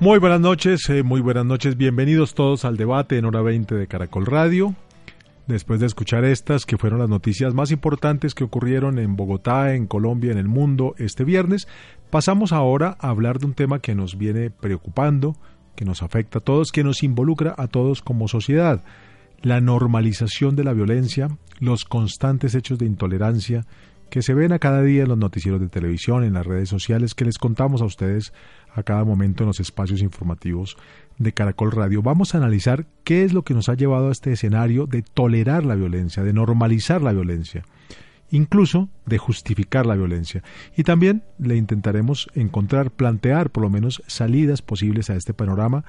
Muy buenas noches, eh, muy buenas noches, bienvenidos todos al debate en hora 20 de Caracol Radio. Después de escuchar estas, que fueron las noticias más importantes que ocurrieron en Bogotá, en Colombia, en el mundo este viernes, pasamos ahora a hablar de un tema que nos viene preocupando, que nos afecta a todos, que nos involucra a todos como sociedad. La normalización de la violencia, los constantes hechos de intolerancia que se ven a cada día en los noticieros de televisión, en las redes sociales, que les contamos a ustedes a cada momento en los espacios informativos de Caracol Radio. Vamos a analizar qué es lo que nos ha llevado a este escenario de tolerar la violencia, de normalizar la violencia, incluso de justificar la violencia. Y también le intentaremos encontrar, plantear por lo menos salidas posibles a este panorama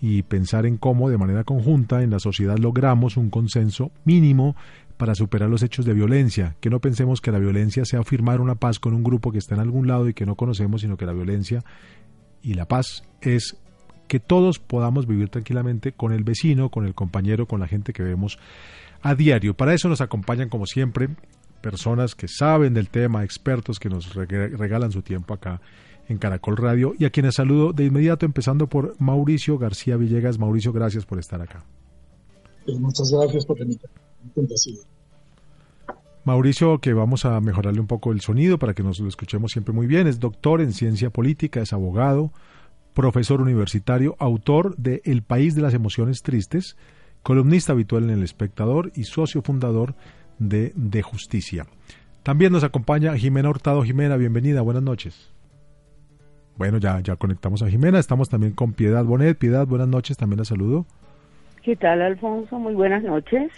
y pensar en cómo de manera conjunta en la sociedad logramos un consenso mínimo para superar los hechos de violencia, que no pensemos que la violencia sea firmar una paz con un grupo que está en algún lado y que no conocemos, sino que la violencia y la paz es que todos podamos vivir tranquilamente con el vecino, con el compañero, con la gente que vemos a diario. Para eso nos acompañan, como siempre, personas que saben del tema, expertos que nos regalan su tiempo acá en Caracol Radio y a quienes saludo de inmediato, empezando por Mauricio García Villegas. Mauricio, gracias por estar acá. Pues muchas gracias por Mauricio, que vamos a mejorarle un poco el sonido para que nos lo escuchemos siempre muy bien, es doctor en ciencia política, es abogado, profesor universitario, autor de El País de las Emociones Tristes, columnista habitual en El Espectador y socio fundador de De Justicia. También nos acompaña Jimena Hurtado. Jimena, bienvenida, buenas noches. Bueno, ya, ya conectamos a Jimena, estamos también con Piedad Bonet. Piedad, buenas noches, también la saludo. ¿Qué tal, Alfonso? Muy buenas noches.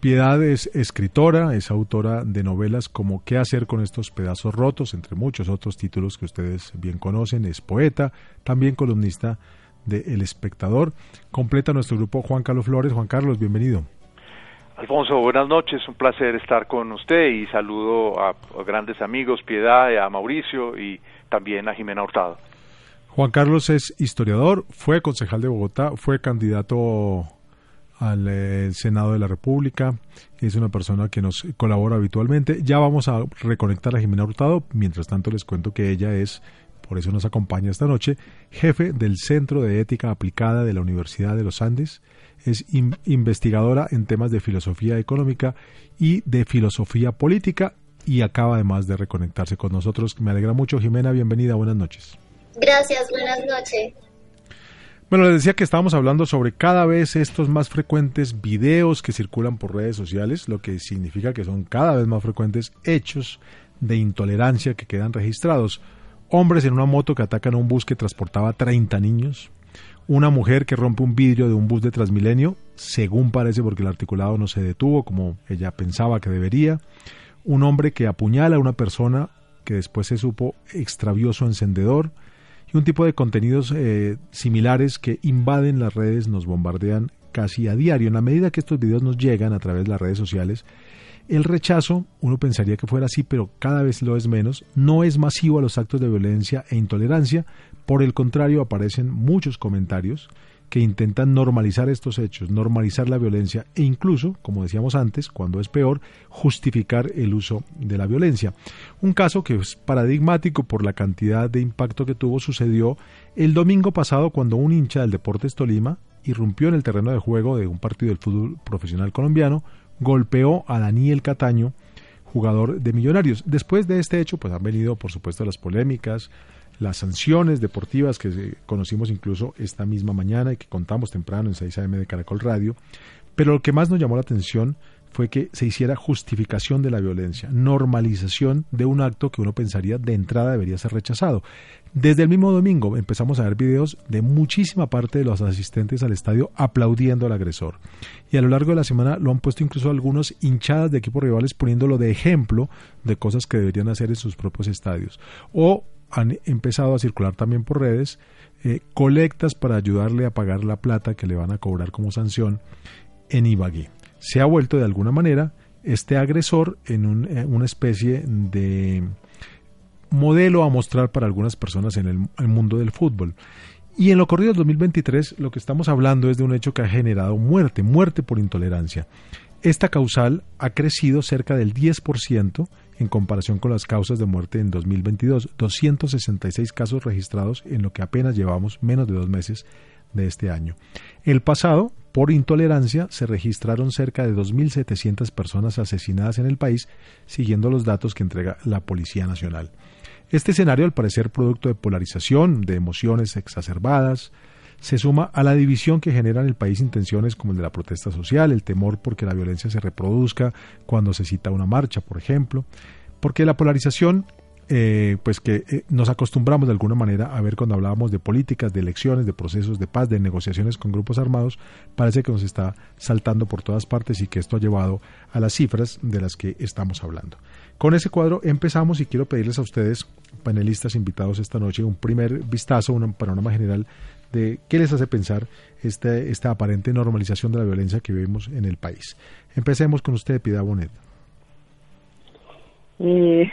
Piedad es escritora, es autora de novelas como ¿Qué hacer con estos pedazos rotos? entre muchos otros títulos que ustedes bien conocen, es poeta, también columnista de El Espectador. Completa nuestro grupo Juan Carlos Flores. Juan Carlos, bienvenido. Alfonso, buenas noches, un placer estar con usted y saludo a, grandes amigos, Piedad, a Mauricio y también a Jimena Hurtado. Juan Carlos es historiador, fue concejal de Bogotá, fue candidato al eh, Senado de la República, es una persona que nos colabora habitualmente. Ya vamos a reconectar a Jimena Hurtado, mientras tanto les cuento que ella es, por eso nos acompaña esta noche, jefe del Centro de Ética Aplicada de la Universidad de los Andes, es investigadora en temas de filosofía económica y de filosofía política y acaba además de reconectarse con nosotros. Me alegra mucho, Jimena, bienvenida, buenas noches. Gracias, buenas noches. Bueno, les decía que estábamos hablando sobre cada vez estos más frecuentes videos que circulan por redes sociales, lo que significa que son cada vez más frecuentes hechos de intolerancia que quedan registrados. Hombres en una moto que atacan a un bus que transportaba 30 niños. Una mujer que rompe un vidrio de un bus de Transmilenio, según parece porque el articulado no se detuvo como ella pensaba que debería. Un hombre que apuñala a una persona que después se supo extravió su encendedor y un tipo de contenidos eh, similares que invaden las redes, nos bombardean casi a diario. En la medida que estos videos nos llegan a través de las redes sociales, el rechazo, uno pensaría que fuera así, pero cada vez lo es menos, no es masivo a los actos de violencia e intolerancia, por el contrario aparecen muchos comentarios que intentan normalizar estos hechos, normalizar la violencia e incluso, como decíamos antes, cuando es peor, justificar el uso de la violencia. Un caso que es paradigmático por la cantidad de impacto que tuvo sucedió el domingo pasado cuando un hincha del Deportes Tolima irrumpió en el terreno de juego de un partido del fútbol profesional colombiano, golpeó a Daniel Cataño, jugador de Millonarios. Después de este hecho, pues han venido, por supuesto, las polémicas, las sanciones deportivas que conocimos incluso esta misma mañana y que contamos temprano en 6 AM de Caracol Radio. Pero lo que más nos llamó la atención fue que se hiciera justificación de la violencia, normalización de un acto que uno pensaría de entrada debería ser rechazado. Desde el mismo domingo empezamos a ver videos de muchísima parte de los asistentes al estadio aplaudiendo al agresor. Y a lo largo de la semana lo han puesto incluso algunos hinchadas de equipos rivales poniéndolo de ejemplo de cosas que deberían hacer en sus propios estadios. O han empezado a circular también por redes eh, colectas para ayudarle a pagar la plata que le van a cobrar como sanción en Ibagué se ha vuelto de alguna manera este agresor en eh, una especie de modelo a mostrar para algunas personas en el, mundo del fútbol. Y en lo corrido del 2023 lo que estamos hablando es de un hecho que ha generado muerte, muerte por intolerancia. Esta causal ha crecido cerca del 10% en comparación con las causas de muerte en 2022, 266 casos registrados en lo que apenas llevamos menos de dos meses de este año. El pasado, por intolerancia, se registraron cerca de 2.700 personas asesinadas en el país, siguiendo los datos que entrega la Policía Nacional. Este escenario, al parecer producto de polarización, de emociones exacerbadas, se suma a la división que genera en el país intenciones como el de la protesta social, el temor porque la violencia se reproduzca cuando se cita una marcha, por ejemplo, porque la polarización eh, pues que eh, nos acostumbramos de alguna manera a ver cuando hablábamos de políticas, de elecciones, de procesos de paz, de negociaciones con grupos armados, parece que nos está saltando por todas partes y que esto ha llevado a las cifras de las que estamos hablando. Con ese cuadro empezamos y quiero pedirles a ustedes, panelistas invitados esta noche, un primer vistazo, un panorama general de qué les hace pensar este, esta aparente normalización de la violencia que vivimos en el país. Empecemos con usted, Pida Bonet. Eh,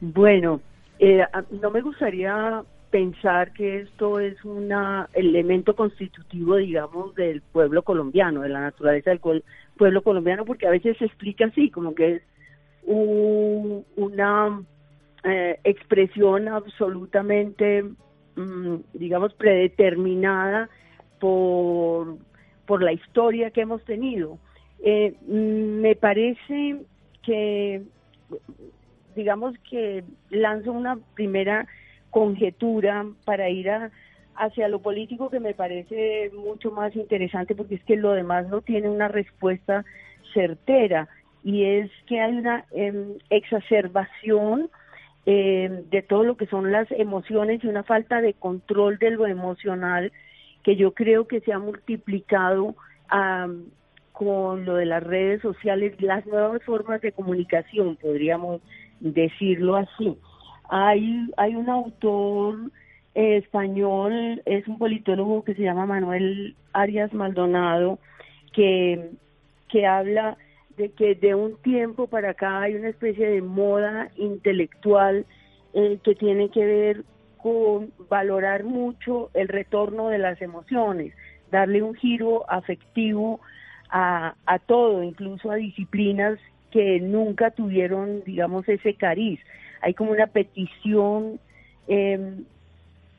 bueno, eh, no me gustaría pensar que esto es un elemento constitutivo, digamos, del pueblo colombiano, de la naturaleza del pueblo colombiano, porque a veces se explica así, como que es una eh, expresión absolutamente, digamos, predeterminada por, por la historia que hemos tenido. Eh, mm, me parece que digamos que lanzo una primera conjetura para ir hacia lo político que me parece mucho más interesante porque es que lo demás no tiene una respuesta certera y es que hay una em, exacerbación em, de todo lo que son las emociones y una falta de control de lo emocional que yo creo que se ha multiplicado con lo de las redes sociales, las nuevas formas de comunicación, podríamos decirlo así. Hay, hay un autor español, es un politólogo que se llama Manuel Arias Maldonado, que, que habla de que de un tiempo para acá hay una especie de moda intelectual eh, que tiene que ver con valorar mucho el retorno de las emociones, darle un giro afectivo a, a todo, incluso a disciplinas que nunca tuvieron, digamos, ese cariz. Hay como una petición em,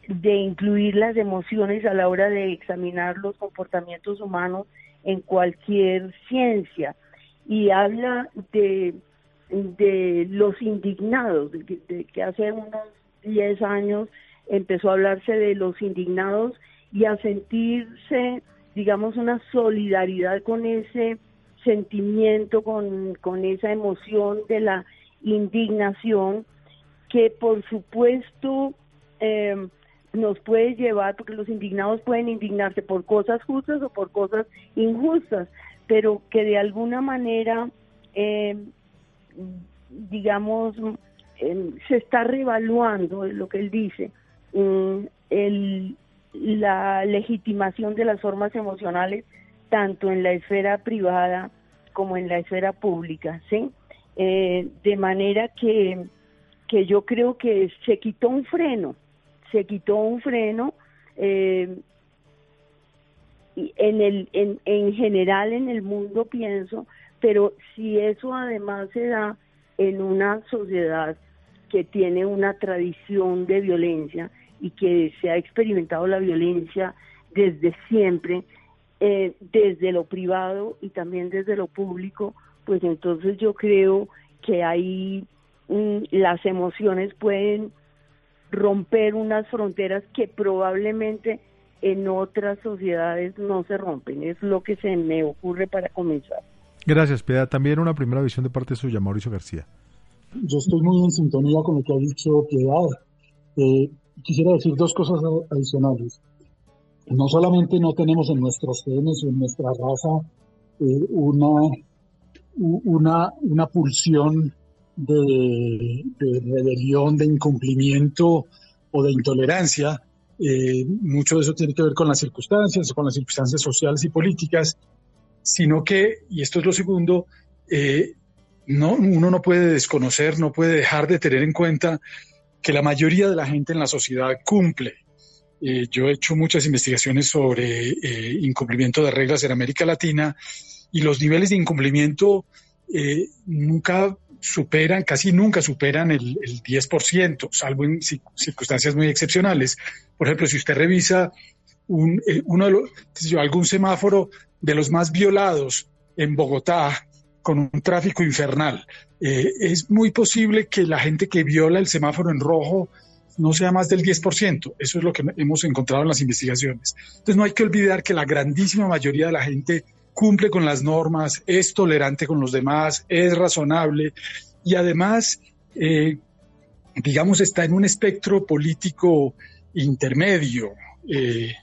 de incluir las emociones a la hora de examinar los comportamientos humanos en cualquier ciencia. Y habla de, de los indignados, de que, hace unos 10 años empezó a hablarse de los indignados y a sentirse, digamos, una solidaridad con ese sentimiento, con, con esa emoción de la indignación que por supuesto eh, nos puede llevar, porque los indignados pueden indignarse por cosas justas o por cosas injustas, pero que de alguna manera, eh, digamos, eh, se está revaluando lo que él dice, mm, la legitimación de las formas emocionales tanto en la esfera privada como en la esfera pública, ¿sí? Eh, de manera que, que yo creo que se quitó un freno, se quitó un freno eh, en, el, en, en general en el mundo pienso, pero si eso además se da en una sociedad que tiene una tradición de violencia y que se ha experimentado la violencia desde siempre, eh, desde lo privado y también desde lo público, pues entonces yo creo que ahí mm, las emociones pueden romper unas fronteras que probablemente en otras sociedades no se rompen. Es lo que se me ocurre para comenzar. Gracias, Piedad. También una primera visión de parte suya, Mauricio García. Yo estoy muy en sintonía con lo que ha dicho Piedad. Eh, quisiera decir dos cosas adicionales. No solamente no tenemos en nuestros genes o en nuestra raza eh, una, una, una pulsión de, rebelión, de incumplimiento o de intolerancia. Eh, mucho de eso tiene que ver con las circunstancias, con las circunstancias sociales y políticas, sino que, y esto es lo segundo, eh, no, uno no puede desconocer, no puede dejar de tener en cuenta que la mayoría de la gente en la sociedad cumple. Eh, yo he hecho muchas investigaciones sobre incumplimiento de reglas en América Latina y los niveles de incumplimiento nunca superan, casi nunca superan el, 10%, salvo en circunstancias muy excepcionales. Por ejemplo, si usted revisa un, eh, uno algún semáforo de los más violados en Bogotá, con un tráfico infernal, eh, es muy posible que la gente que viola el semáforo en rojo no sea más del 10%. Eso es lo que hemos encontrado en las investigaciones. Entonces no hay que olvidar que la grandísima mayoría de la gente cumple con las normas, es tolerante con los demás, es razonable y además, eh, digamos, está en un espectro político intermedio. Eh,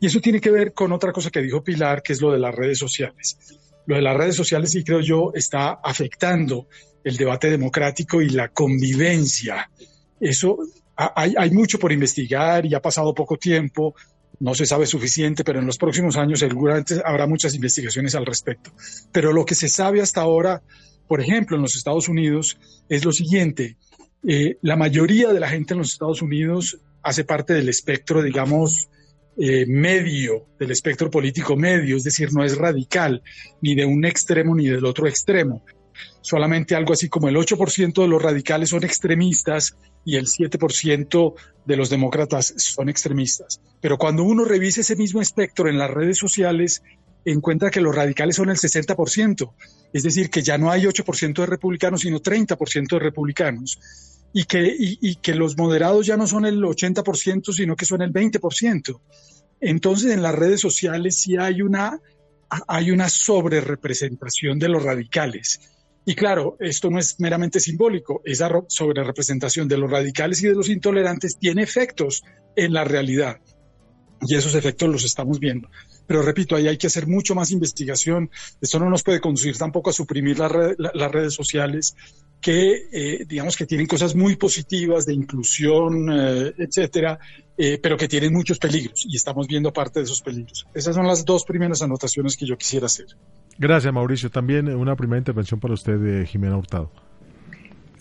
y eso tiene que ver con otra cosa que dijo Pilar, que es lo de las redes sociales. Lo de las redes sociales, sí creo yo, está afectando el debate democrático y la convivencia. Eso hay, hay mucho por investigar y ha pasado poco tiempo no se sabe suficiente, pero en los próximos años seguramente habrá muchas investigaciones al respecto. Pero lo que se sabe hasta ahora, por ejemplo, en los Estados Unidos, es lo siguiente. Eh, la mayoría de la gente en los Estados Unidos hace parte del espectro, digamos, eh, medio, del espectro político medio, es decir, no es radical, ni de un extremo ni del otro extremo. Solamente algo así como el 8% de los radicales son extremistas y el 7% de los demócratas son extremistas. Pero cuando uno revisa ese mismo espectro en las redes sociales, encuentra que los radicales son el 60%, es decir, que ya no hay 8% de republicanos, sino 30% de republicanos, y que, y, que los moderados ya no son el 80%, sino que son el 20%. Entonces, en las redes sociales sí hay una, hay una de los radicales. Y claro, esto no es meramente simbólico, esa sobrerepresentación de los radicales y de los intolerantes tiene efectos en la realidad. Y esos efectos los estamos viendo. Pero repito, ahí hay que hacer mucho más investigación. Esto no nos puede conducir tampoco a suprimir las redes sociales, que eh, digamos que tienen cosas muy positivas de inclusión, eh, etcétera, eh, pero que tienen muchos peligros y estamos viendo parte de esos peligros. Esas son las dos primeras anotaciones que yo quisiera hacer. Gracias, Mauricio. También una primera intervención para usted, de Jimena Hurtado.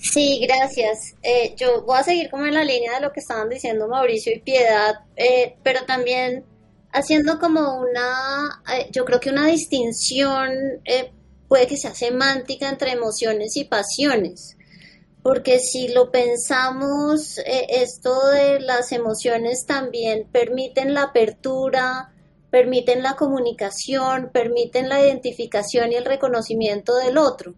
Sí, gracias. Eh, yo voy a seguir como en la línea de lo que estaban diciendo Mauricio y Piedad, eh, pero también haciendo como una, eh, yo creo que una distinción puede que sea semántica entre emociones y pasiones, porque si lo pensamos, esto de las emociones también permiten la apertura, permiten la comunicación, permiten la identificación y el reconocimiento del otro.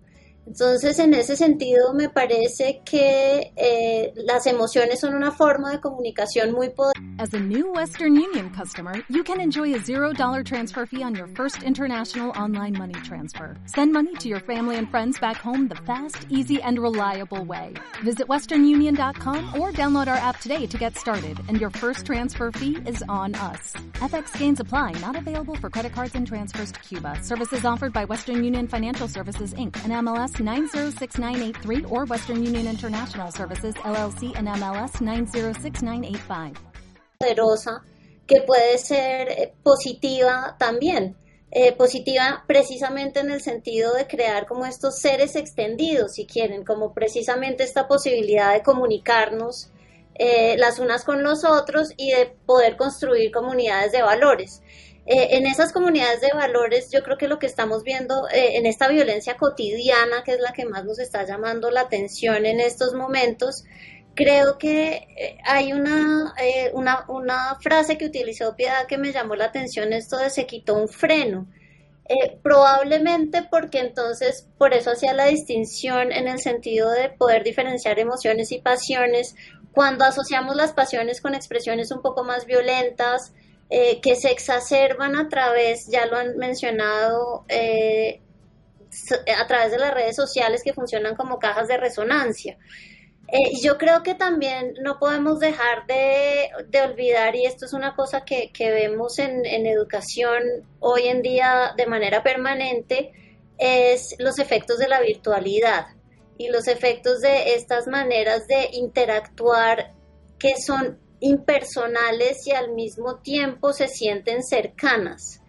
Entonces, en ese sentido, me parece que eh, las emociones son una forma de comunicación muy poderosa. As a new Western Union customer, you can enjoy a $0 transfer fee on your first international online money transfer. Send money to your family and friends back home the fast, easy, and reliable way. Visit westernunion.com or download our app today to get started, and your first transfer fee is on us. FX gains apply, not available for credit cards and transfers to Cuba. Services offered by Western Union Financial Services, Inc., and MLS 906983 or Western Union International Services LLC and MLS 906985. Poderosa que puede ser eh, positiva también. Eh, positiva precisamente en el sentido de crear como estos seres extendidos, si quieren, como precisamente esta posibilidad de comunicarnos eh, las unas con los otros y de poder construir comunidades de valores. Eh, en esas comunidades de valores, yo creo que lo que estamos viendo eh, en esta violencia cotidiana, que es la que más nos está llamando la atención en estos momentos, creo que eh, hay una, una, una, frase que utilizó Piedad que me llamó la atención, esto de se quitó un freno. probablemente porque entonces por eso hacía la distinción en el sentido de poder diferenciar emociones y pasiones. Cuando asociamos las pasiones con expresiones un poco más violentas, eh, que se exacerban a través, ya lo han mencionado, eh, a través de las redes sociales que funcionan como cajas de resonancia. Eh, yo creo que también no podemos dejar de, olvidar, y esto es una cosa que, vemos en, en, educación hoy en día de manera permanente, es los efectos de la virtualidad y los efectos de estas maneras de interactuar que son impersonales y al mismo tiempo se sienten cercanas.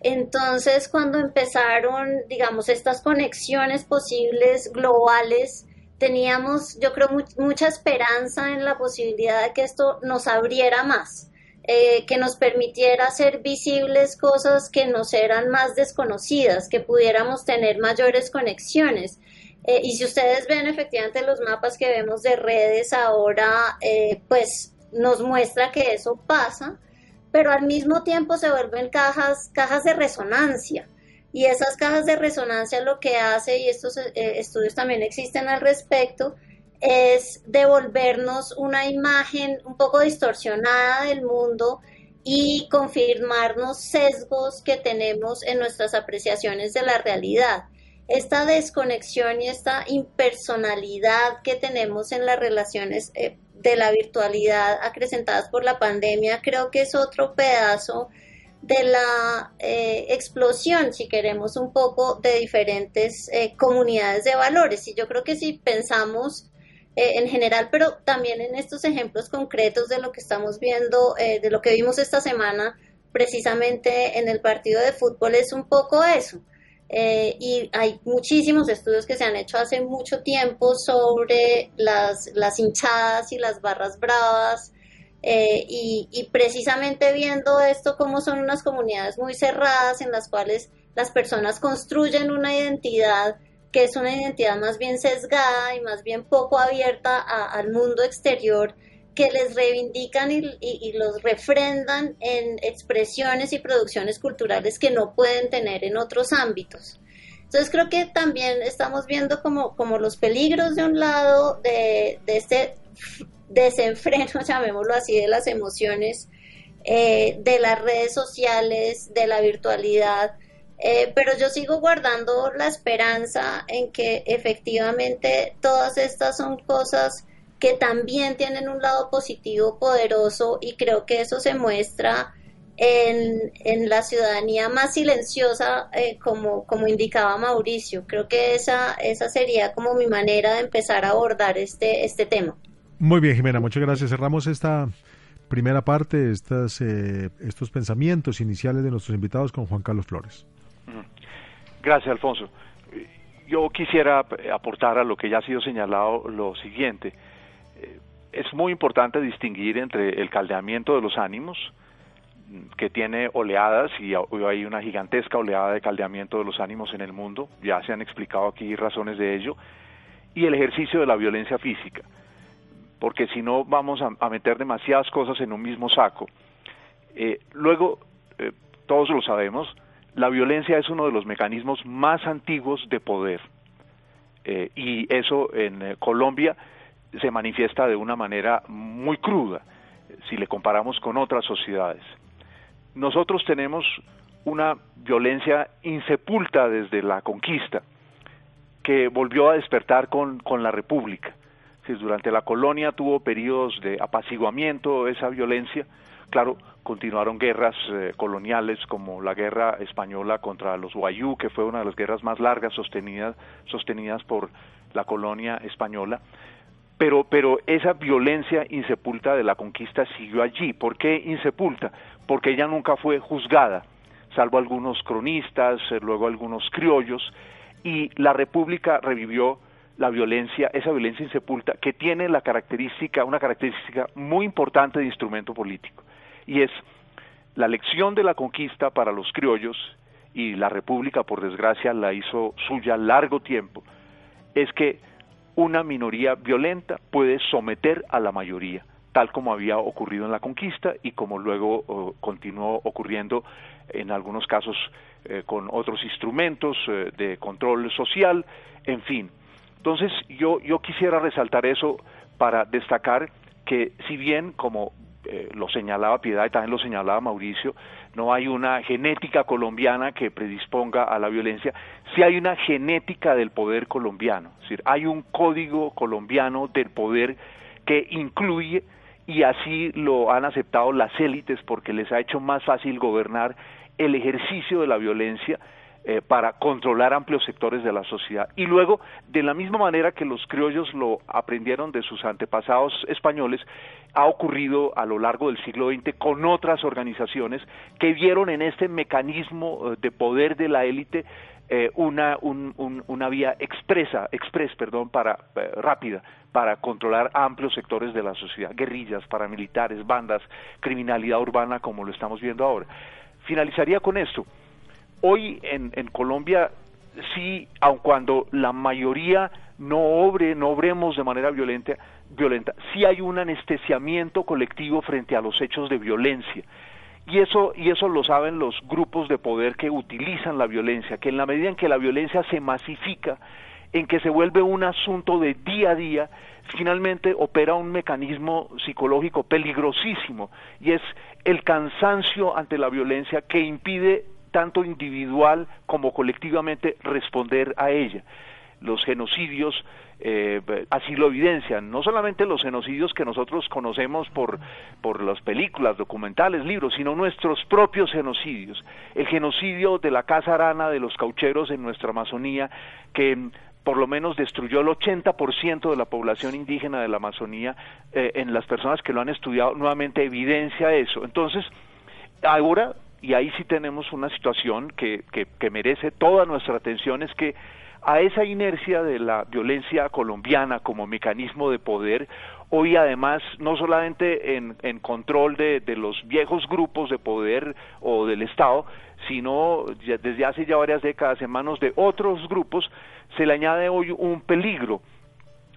Entonces, cuando empezaron, digamos, estas conexiones posibles globales, teníamos, yo creo, mucha esperanza en la posibilidad de que esto nos abriera más, eh, que nos permitiera hacer visibles cosas que nos eran más desconocidas, que pudiéramos tener mayores conexiones. Eh, y si ustedes ven efectivamente los mapas que vemos de redes ahora, eh, pues nos muestra que eso pasa, pero al mismo tiempo se vuelven cajas, cajas de resonancia. Y esas cajas de resonancia lo que hace, y estos eh, estudios también existen al respecto, es devolvernos una imagen un poco distorsionada del mundo y confirmarnos sesgos que tenemos en nuestras apreciaciones de la realidad. Esta desconexión y esta impersonalidad que tenemos en las relaciones eh, de la virtualidad acrecentadas por la pandemia, creo que es otro pedazo de la eh, explosión, si queremos, un poco de diferentes eh, comunidades de valores. Y yo creo que si pensamos eh, en general, pero también en estos ejemplos concretos de lo que estamos viendo, de lo que vimos esta semana, precisamente en el partido de fútbol, es un poco eso. Y hay muchísimos estudios que se han hecho hace mucho tiempo sobre las, las hinchadas y las barras bravas, eh, y, precisamente viendo esto, como son unas comunidades muy cerradas en las cuales las personas construyen una identidad que es una identidad más bien sesgada y más bien poco abierta al mundo exterior, que les reivindican y, los refrendan en expresiones y producciones culturales que no pueden tener en otros ámbitos. Entonces creo que también estamos viendo como, como los peligros de un lado de, este desenfreno, llamémoslo así, de las emociones, eh, de las redes sociales, de la virtualidad. Eh, pero yo sigo guardando la esperanza en que efectivamente todas estas son cosas que también tienen un lado positivo poderoso y creo que eso se muestra en, en la ciudadanía más silenciosa, eh, como, como indicaba Mauricio. Creo que esa, esa sería como mi manera de empezar a abordar este, este tema. Muy bien, Jimena, muchas gracias. Cerramos esta primera parte, estas, eh, estos pensamientos iniciales de nuestros invitados con Juan Carlos Flores. Gracias, Alfonso. Yo quisiera aportar a lo que ya ha sido señalado lo siguiente. Es muy importante distinguir entre el caldeamiento de los ánimos, que tiene oleadas y hay una gigantesca oleada de caldeamiento de los ánimos en el mundo, ya se han explicado aquí razones de ello, y el ejercicio de la violencia física porque si no vamos a, meter demasiadas cosas en un mismo saco. Eh, luego, eh, todos lo sabemos, la violencia es uno de los mecanismos más antiguos de poder. Eh, y eso en Colombia se manifiesta de una manera muy cruda si le comparamos con otras sociedades. Nosotros tenemos una violencia insepulta desde la conquista que volvió a despertar con, con la República durante la colonia tuvo periodos de apaciguamiento esa violencia. Claro, continuaron guerras eh, coloniales como la guerra española contra los Guayú, que fue una de las guerras más largas sostenidas, sostenidas por la colonia española. Pero, pero esa violencia insepulta de la conquista siguió allí. ¿Por qué insepulta? Porque ella nunca fue juzgada, salvo algunos cronistas, eh, luego algunos criollos, y la República revivió la violencia, esa violencia insepulta, que tiene la característica, una característica muy importante de instrumento político, y es la lección de la conquista para los criollos, y la República, por desgracia, la hizo suya largo tiempo, es que una minoría violenta puede someter a la mayoría, tal como había ocurrido en la conquista y como luego continuó ocurriendo en algunos casos eh, con otros instrumentos eh, de control social, en fin. Entonces yo, yo quisiera resaltar eso para destacar que si bien como eh, lo señalaba Piedad y también lo señalaba Mauricio, no hay una genética colombiana que predisponga a la violencia, sí hay una genética del poder colombiano, es decir, hay un código colombiano del poder que incluye y así lo han aceptado las élites porque les ha hecho más fácil gobernar el ejercicio de la violencia eh, para controlar amplios sectores de la sociedad. Y luego, de la misma manera que los criollos lo aprendieron de sus antepasados españoles, ha ocurrido a lo largo del siglo XX con otras organizaciones que vieron en este mecanismo eh, de poder de la élite eh, una, una vía expresa, express, perdón, para, rápida para controlar amplios sectores de la sociedad, guerrillas, paramilitares, bandas, criminalidad urbana, como lo estamos viendo ahora. Finalizaría con esto hoy en, Colombia sí, aun cuando la mayoría no obre, no obremos de manera violenta, violenta, sí hay un anestesiamiento colectivo frente a los hechos de violencia. Y eso, y eso lo saben los grupos de poder que utilizan la violencia, que en la medida en que la violencia se masifica, en que se vuelve un asunto de día a día, finalmente opera un mecanismo psicológico peligrosísimo, y es el cansancio ante la violencia que impide tanto individual como colectivamente responder a ella. Los genocidios eh, así lo evidencian, no solamente los genocidios que nosotros conocemos por, por las películas, documentales, libros, sino nuestros propios genocidios. El genocidio de la Casa Arana de los caucheros en nuestra Amazonía, que por lo menos destruyó el 80% de la población indígena de la Amazonía, eh, en las personas que lo han estudiado, nuevamente evidencia eso. Entonces, ahora y ahí sí tenemos una situación que, que, merece toda nuestra atención, es que a esa inercia de la violencia colombiana como mecanismo de poder, hoy además no solamente en, en control de, de, los viejos grupos de poder o del Estado, sino desde hace ya varias décadas en manos de otros grupos, se le añade hoy un peligro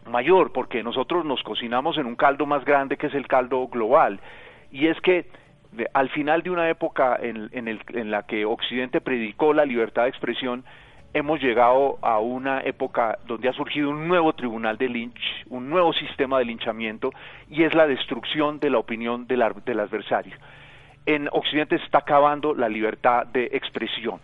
mayor, porque nosotros nos cocinamos en un caldo más grande que es el caldo global, y es que al final de una época en, en, la que Occidente predicó la libertad de expresión, hemos llegado a una época donde ha surgido un nuevo tribunal de Lynch, un nuevo sistema de linchamiento, y es la destrucción de la opinión del, del adversario. En Occidente se está acabando la libertad de expresión.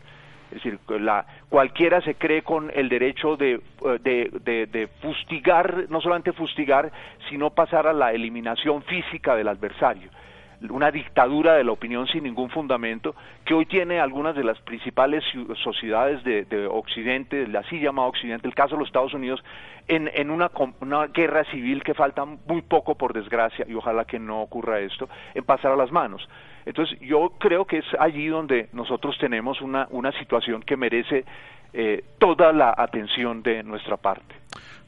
Es decir, la, cualquiera se cree con el derecho de, de, de, de, fustigar, no solamente fustigar, sino pasar a la eliminación física del adversario una dictadura de la opinión sin ningún fundamento, que hoy tiene algunas de las principales sociedades de, Occidente, de así llamado Occidente, el caso de los Estados Unidos, en, en una, una, guerra civil que falta muy poco, por desgracia, y ojalá que no ocurra esto, en pasar a las manos. Entonces, yo creo que es allí donde nosotros tenemos una, una situación que merece eh, toda la atención de nuestra parte.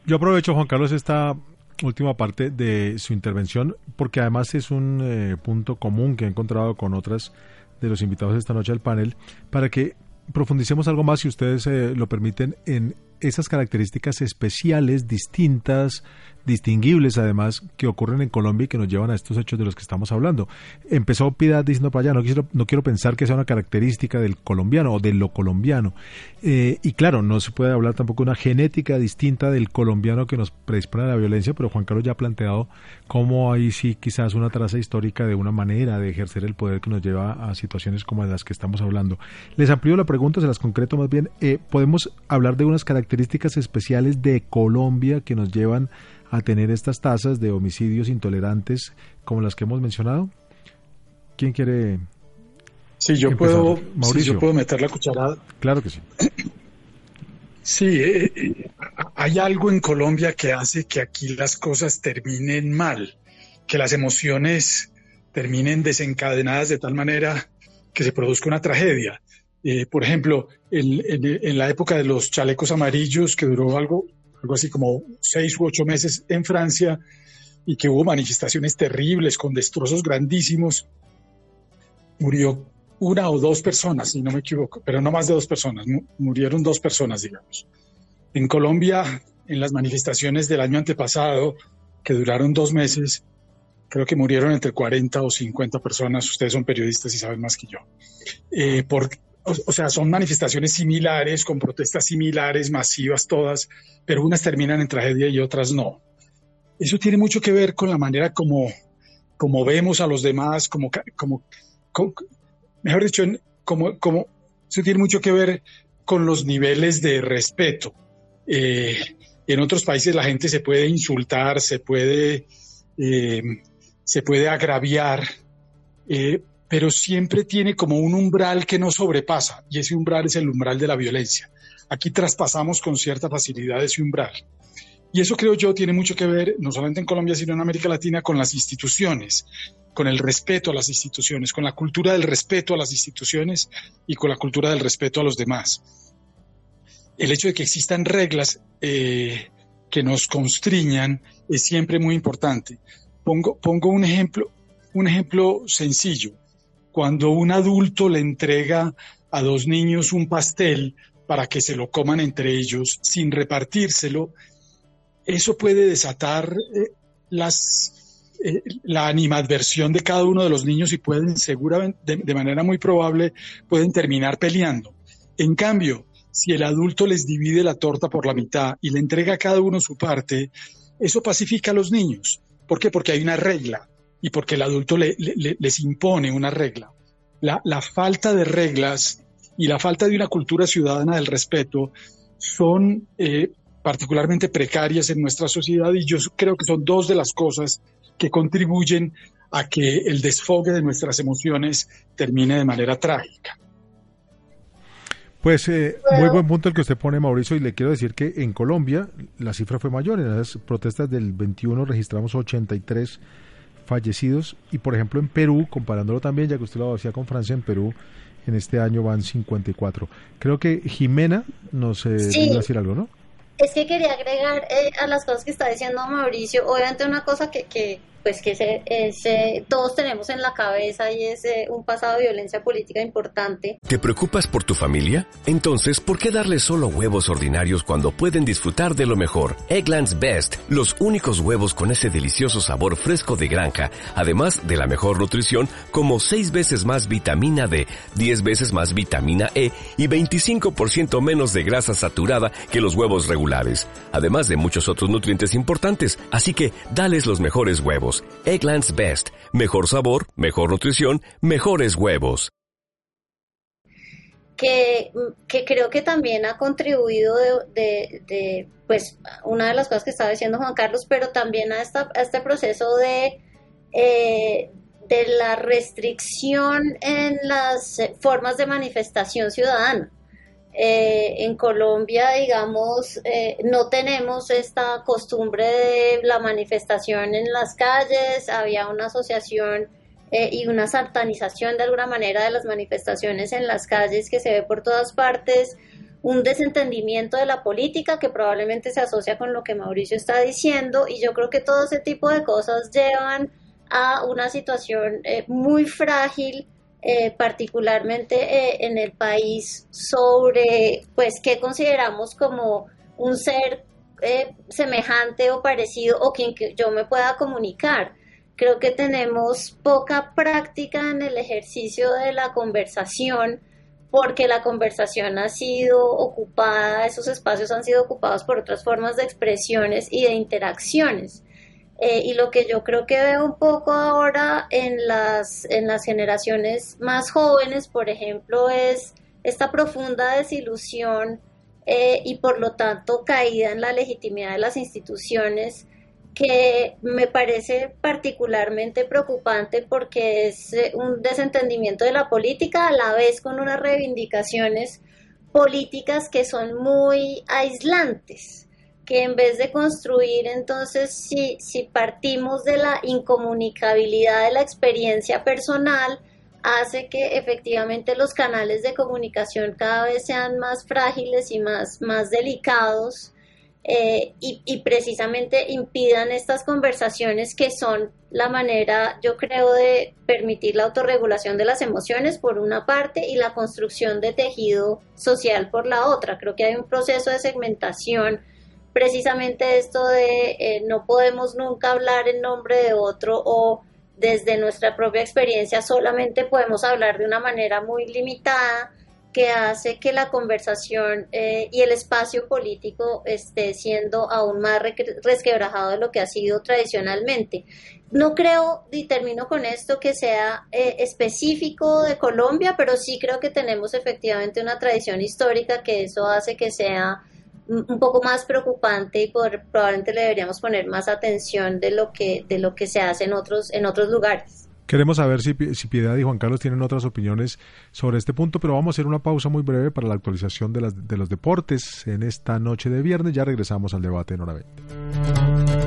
Yo aprovecho, Juan Carlos, esta última parte de su intervención, porque además es un eh, punto común que he encontrado con otras de los invitados esta noche al panel, para que profundicemos algo más, si ustedes eh, lo permiten, en esas características especiales, distintas, distinguibles además, que ocurren en Colombia y que nos llevan a estos hechos de los que estamos hablando. Empezó Piedad diciendo para allá, no, quiero, no quiero pensar que sea una característica del colombiano o de lo colombiano. Eh, y claro, no se puede hablar tampoco de una genética distinta del colombiano que nos predispone a la violencia, pero Juan Carlos ya ha planteado cómo hay sí quizás una traza histórica de una manera de ejercer el poder que nos lleva a situaciones como las que estamos hablando. Les amplío la pregunta, se las concreto más bien. Eh, ¿Podemos hablar de unas características especiales de Colombia que nos llevan tener estas tasas de homicidios intolerantes como las que hemos mencionado? ¿Quién quiere? Sí, yo puedo, yo puedo meter la cucharada. Claro que sí. Sí, eh, eh, hay algo en Colombia que hace que aquí las cosas terminen mal, que las emociones terminen desencadenadas de tal manera que se produzca una tragedia. Eh, por ejemplo, en, la época de los chalecos amarillos, que duró algo, algo así como seis u ocho meses en Francia y que hubo manifestaciones terribles con destrozos grandísimos, murió una o dos personas, si no me equivoco, pero no más de dos personas, murieron dos personas, digamos. En Colombia, en las manifestaciones del año antepasado, que duraron dos meses, creo que murieron entre 40 o 50 personas, ustedes son periodistas y saben más que yo, eh, por, o, sea, son manifestaciones similares, con protestas similares, masivas todas, pero unas terminan en tragedia y otras no. Eso tiene mucho que ver con la manera como como vemos a los demás, como, como, mejor dicho, como, como, eso tiene mucho que ver con los niveles de respeto. Eh, en otros países la gente se puede insultar, se puede, eh, se puede agraviar, eh, pero siempre tiene como un umbral que no sobrepasa, y ese umbral es el umbral de la violencia. Aquí traspasamos con cierta facilidad ese umbral. Y eso creo yo tiene mucho que ver, no solamente en Colombia, sino en América Latina, con las instituciones, con el respeto a las instituciones, con la cultura del respeto a las instituciones y con la cultura del respeto a los demás. El hecho de que existan reglas eh, que nos constriñan es siempre muy importante. Pongo, pongo un, ejemplo, un ejemplo sencillo. Cuando un adulto le entrega a dos niños un pastel para que se lo coman entre ellos sin repartírselo, eso puede desatar eh, eh, la animadversión de cada uno de los niños y pueden seguramente, de, manera muy probable, pueden terminar peleando. En cambio, si el adulto les divide la torta por la mitad y le entrega a cada uno su parte, eso pacifica a los niños. ¿Por qué? Porque hay una regla y porque el adulto les impone una regla. La, la, falta de reglas y la falta de una cultura ciudadana del respeto son eh, particularmente precarias en nuestra sociedad y yo creo que son dos de las cosas que contribuyen a que el desfogue de nuestras emociones termine de manera trágica. Pues eh, muy buen punto el que usted pone, Mauricio, y le quiero decir que en Colombia la cifra fue mayor. En las protestas del 21 registramos 83 fallecidos y, por ejemplo, en Perú, comparándolo también, ya que usted lo hacía con Francia, en Perú en este año van 54. Creo que Jimena nos eh, a decir algo, ¿no? Es que quería agregar eh, a las cosas que está diciendo Mauricio, obviamente una cosa que, que pues que todos tenemos en la cabeza y es eh, un pasado de violencia política importante. ¿Te preocupas por tu familia? Entonces, ¿por qué darles solo huevos ordinarios cuando pueden disfrutar de lo mejor? Egglands Best, los únicos huevos con ese delicioso sabor fresco de granja, además de la mejor nutrición, como 6 veces más vitamina D, 10 veces más vitamina E y 25% menos de grasa saturada que los huevos regulares, además de muchos otros nutrientes importantes. Así que, dales los mejores huevos. Egglands Best. Mejor sabor, mejor nutrición, mejores huevos. Que, que, creo que también ha contribuido de, pues, una de las cosas que estaba diciendo Juan Carlos, pero también a, este proceso de, eh, de la restricción en las formas de manifestación ciudadana. Eh, en Colombia, digamos, eh, no tenemos esta costumbre de la manifestación en las calles, había una asociación eh, y una satanización de alguna manera de las manifestaciones en las calles que se ve por todas partes, un desentendimiento de la política que probablemente se asocia con lo que Mauricio está diciendo y yo creo que todo ese tipo de cosas llevan a una situación muy frágil eh, particularmente eh, en el país, sobre pues qué consideramos como un ser eh, semejante o parecido o quien que yo me pueda comunicar. Creo que tenemos poca práctica en el ejercicio de la conversación porque la conversación ha sido ocupada, esos espacios han sido ocupados por otras formas de expresiones y de interacciones. Eh, y lo que yo creo que veo un poco ahora en las, en las generaciones más jóvenes, por ejemplo, es esta profunda desilusión eh, y por lo tanto caída en la legitimidad de las instituciones que me parece particularmente preocupante porque es eh, un desentendimiento de la política a la vez con unas reivindicaciones políticas que son muy aislantes que en vez de construir, entonces, si, si partimos de la incomunicabilidad de la experiencia personal, hace que efectivamente los canales de comunicación cada vez sean más frágiles y más, más delicados eh, y, y, precisamente impidan estas conversaciones que son la manera, yo creo, de permitir la autorregulación de las emociones por una parte y la construcción de tejido social por la otra. Creo que hay un proceso de segmentación precisamente esto de eh, no podemos nunca hablar en nombre de otro o desde nuestra propia experiencia solamente podemos hablar de una manera muy limitada que hace que la conversación eh, y el espacio político esté siendo aún más resquebrajado de lo que ha sido tradicionalmente. No creo, y termino con esto, que sea eh, específico de Colombia, pero sí creo que tenemos efectivamente una tradición histórica que eso hace que sea un poco más preocupante y por, probablemente le deberíamos poner más atención de lo que de lo que se hace en otros en otros lugares. Queremos saber si, si Piedad y Juan Carlos tienen otras opiniones sobre este punto, pero vamos a hacer una pausa muy breve para la actualización de, las, de los deportes en esta noche de viernes. Ya regresamos al debate en hora 20.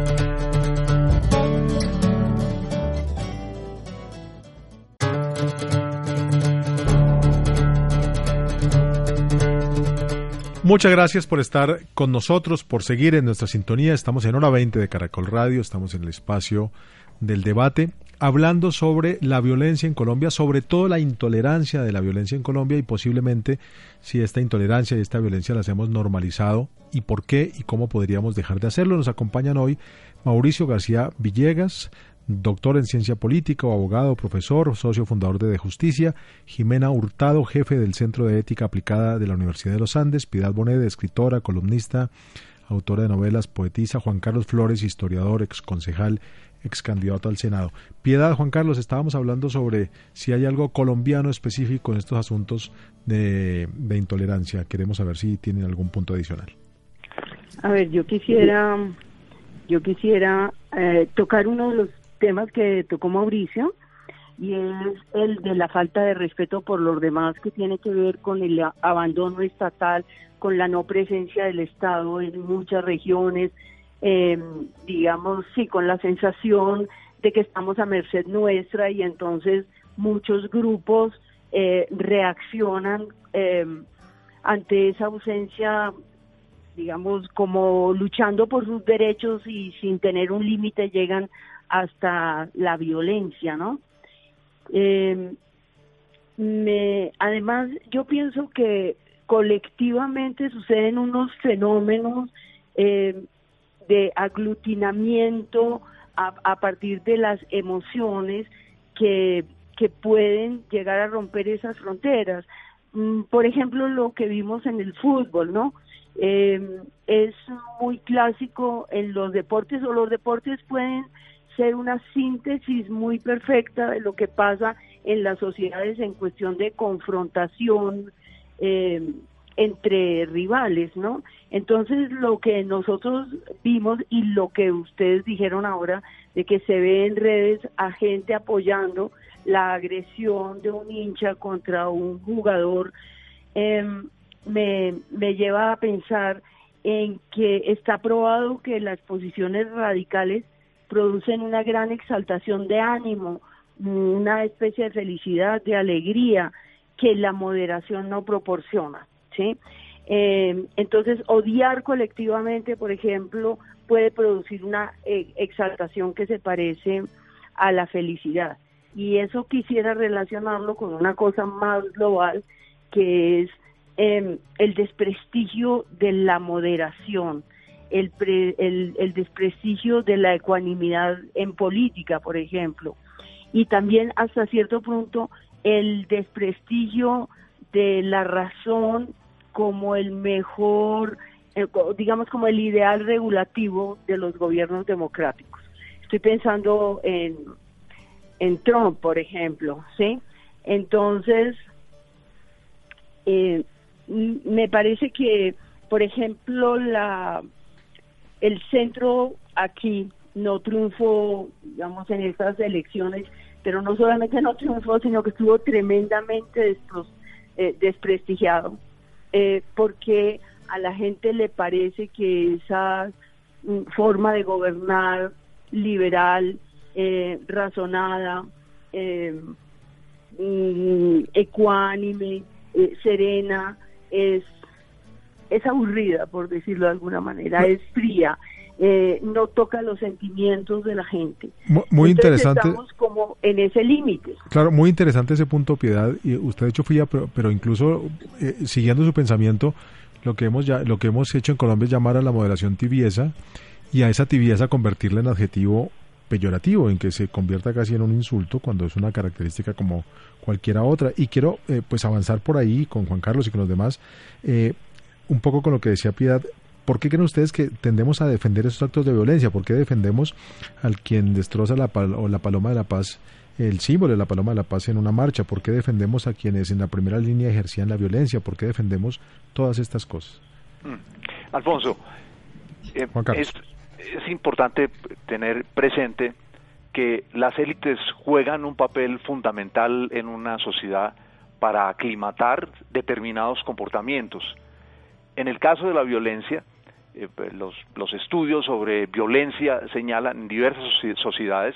Muchas gracias por estar con nosotros, por seguir en nuestra sintonía. Estamos en hora 20 de Caracol Radio, estamos en el espacio del debate, hablando sobre la violencia en Colombia, sobre todo la intolerancia de la violencia en Colombia y posiblemente si esta intolerancia y esta violencia las hemos normalizado y por qué y cómo podríamos dejar de hacerlo. Nos acompañan hoy Mauricio García Villegas, doctor en ciencia política o abogado, profesor, socio fundador de De Justicia, Jimena Hurtado, jefe del Centro de Ética Aplicada de la Universidad de los Andes, Piedad Bonet, escritora, columnista, autora de novelas, poetisa, Juan Carlos Flores, historiador, ex concejal, ex candidato al Senado. Piedad, Juan Carlos, estábamos hablando sobre si hay algo colombiano específico en estos asuntos de, intolerancia. Queremos saber si tienen algún punto adicional. A ver, yo quisiera, yo quisiera eh, tocar uno de los temas que tocó Mauricio y es el de la falta de respeto por los demás que tiene que ver con el abandono estatal, con la no presencia del Estado en muchas regiones, eh, digamos, sí, con la sensación de que estamos a merced nuestra y entonces muchos grupos eh, reaccionan eh, ante esa ausencia, digamos, como luchando por sus derechos y sin tener un límite llegan hasta la violencia, ¿no? Eh, me, además, yo pienso que colectivamente suceden unos fenómenos eh, de aglutinamiento a, a, partir de las emociones que, que pueden llegar a romper esas fronteras. Mm, por ejemplo, lo que vimos en el fútbol, ¿no? Eh, es muy clásico en los deportes o los deportes pueden ser una síntesis muy perfecta de lo que pasa en las sociedades en cuestión de confrontación eh, entre rivales, ¿no? Entonces lo que nosotros vimos y lo que ustedes dijeron ahora de que se ve en redes a gente apoyando la agresión de un hincha contra un jugador, em, me, me lleva a pensar en que está probado que las posiciones radicales producen una gran exaltación de ánimo, una especie de felicidad, de alegría que la moderación no proporciona, ¿sí? Eh, entonces, odiar colectivamente, por ejemplo, puede producir una eh, exaltación que se parece a la felicidad. Y eso quisiera relacionarlo con una cosa más global, que es eh, el desprestigio de la moderación el, el, desprestigio de la ecuanimidad en política, por ejemplo, y también hasta cierto punto el desprestigio de la razón como el mejor, eh, digamos como el ideal regulativo de los gobiernos democráticos. Estoy pensando en, en Trump, por ejemplo, ¿sí? Entonces, eh, me parece que, por ejemplo, la el centro aquí no triunfó, digamos, en estas elecciones, pero no solamente no triunfó, sino que estuvo tremendamente eh, desprestigiado, eh, porque a la gente le parece que esa mm, forma de gobernar liberal, eh, razonada, mm, ecuánime, serena, es es aburrida, por decirlo de alguna manera, es fría, eh, no toca los sentimientos de la gente. Muy, interesante. Estamos como en ese límite. Claro, muy interesante ese punto, Piedad. Y usted de hecho fui pero, pero incluso eh, siguiendo su pensamiento, lo que hemos ya, lo que hemos hecho en Colombia es llamar a la moderación tibieza y a esa tibieza convertirla en adjetivo peyorativo, en que se convierta casi en un insulto cuando es una característica como cualquiera otra. Y quiero eh, pues avanzar por ahí con Juan Carlos y con los demás, eh, un poco con lo que decía Piedad. ¿Por qué creen ustedes que tendemos a defender esos actos de violencia? ¿Por qué defendemos al quien destroza la, o la paloma de la paz, el símbolo de la paloma de la paz en una marcha? ¿Por qué defendemos a quienes en la primera línea ejercían la violencia? ¿Por qué defendemos todas estas cosas? Mm. Alfonso, eh, es, es importante tener presente que las élites juegan un papel fundamental en una sociedad para aclimatar determinados comportamientos. En el caso de la violencia, eh, pues, los, los, estudios sobre violencia señalan en diversas sociedades,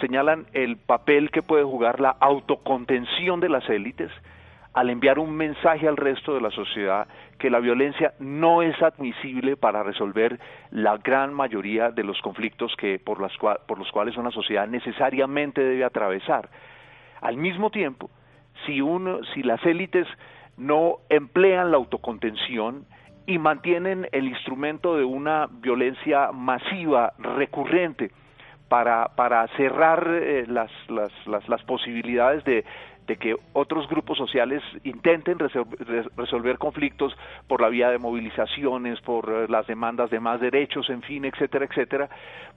señalan el papel que puede jugar la autocontención de las élites al enviar un mensaje al resto de la sociedad que la violencia no es admisible para resolver la gran mayoría de los conflictos que por, las por los cuales una sociedad necesariamente debe atravesar. Al mismo tiempo, si, uno, si las élites no emplean la autocontención y mantienen el instrumento de una violencia masiva, recurrente, para, para cerrar eh, las, las, las, las posibilidades de, de que otros grupos sociales intenten resolver conflictos por la vía de movilizaciones, por eh, las demandas de más derechos, en fin, etcétera, etcétera,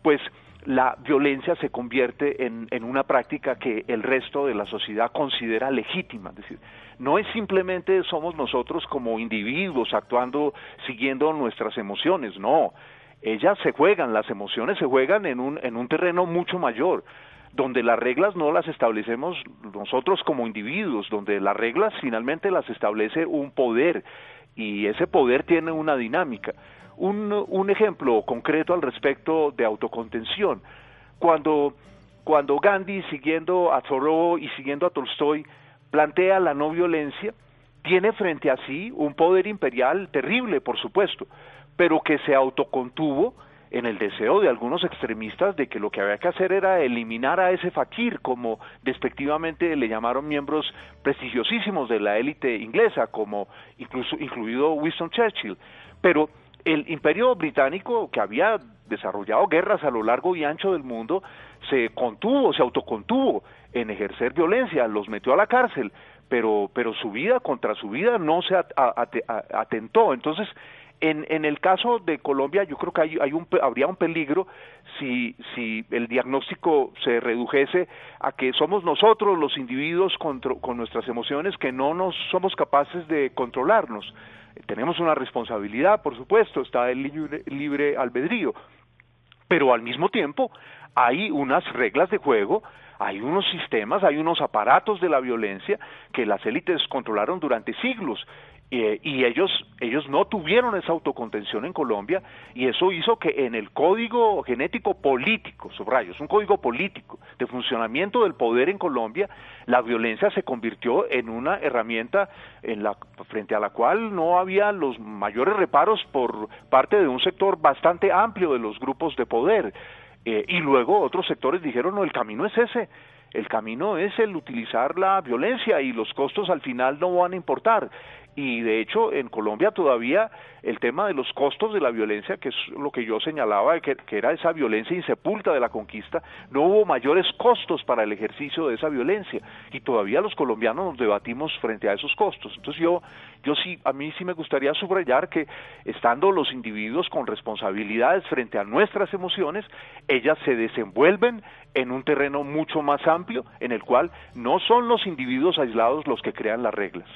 pues la violencia se convierte en, en, una práctica que el resto de la sociedad considera legítima. Es decir, no es simplemente somos nosotros como individuos actuando siguiendo nuestras emociones, no. Ellas se juegan, las emociones se juegan en un, en un terreno mucho mayor donde las reglas no las establecemos nosotros como individuos, donde las reglas finalmente las establece un poder y ese poder tiene una dinámica. Un, ejemplo concreto al respecto de autocontención. Cuando, cuando Gandhi, siguiendo a Thoreau y siguiendo a Tolstoy, plantea la no violencia, tiene frente a sí un poder imperial terrible, por supuesto, pero que se autocontuvo en el deseo de algunos extremistas de que lo que había que hacer era eliminar a ese fakir, como despectivamente le llamaron miembros prestigiosísimos de la élite inglesa, como incluso incluido Winston Churchill. Pero el imperio británico, que había desarrollado guerras a lo largo y ancho del mundo, se contuvo, se autocontuvo en ejercer violencia, los metió a la cárcel, pero, pero su vida contra su vida no se atentó. Entonces, en, en el caso de Colombia, yo creo que hay, hay un, habría un peligro si, si el diagnóstico se redujese a que somos nosotros los individuos con, con nuestras emociones que no nos somos capaces de controlarnos. Tenemos una responsabilidad, por supuesto, está el libre, libre albedrío, pero al mismo tiempo hay unas reglas de juego hay unos sistemas, hay unos aparatos de la violencia que las élites controlaron durante siglos y ellos, ellos no tuvieron esa autocontención en Colombia y eso hizo que en el código genético político, subrayo, es un código político de funcionamiento del poder en Colombia, la violencia se convirtió en una herramienta en la, frente a la cual no había los mayores reparos por parte de un sector bastante amplio de los grupos de poder. Eh, y luego otros sectores dijeron, no, el camino es ese, el camino es el utilizar la violencia y los costos al final no van a importar y de hecho en Colombia todavía el tema de los costos de la violencia, que es lo que yo señalaba, que, era esa violencia insepulta de la conquista, no hubo mayores costos para el ejercicio de esa violencia y todavía los colombianos nos debatimos frente a esos costos. Entonces yo, yo sí, a mí sí me gustaría subrayar que estando los individuos con responsabilidades frente a nuestras emociones, ellas se desenvuelven en un terreno mucho más amplio en el cual no son los individuos aislados los que crean las reglas,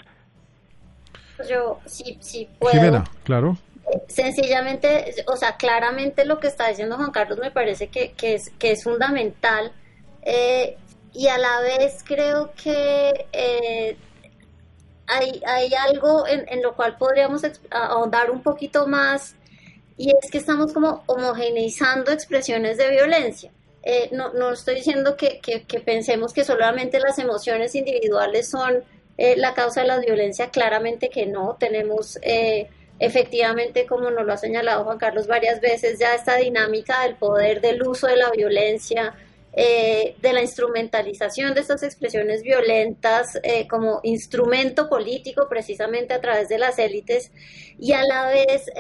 yo sí, sí puedo. claro. Sencillamente, o sea, claramente lo que está diciendo Juan Carlos me parece que, que, es, que es fundamental eh, y a la vez creo que eh, hay, hay algo en, en lo cual podríamos ahondar un poquito más y es que estamos como homogeneizando expresiones de violencia. Eh, no, no estoy diciendo que, que, que pensemos que solamente las emociones individuales son eh, la causa de la violencia, claramente que no. Tenemos eh, efectivamente, como nos lo ha señalado Juan Carlos varias veces, ya esta dinámica del poder, del uso de la violencia, eh, de la instrumentalización de estas expresiones violentas como instrumento político precisamente a través de las élites y a la vez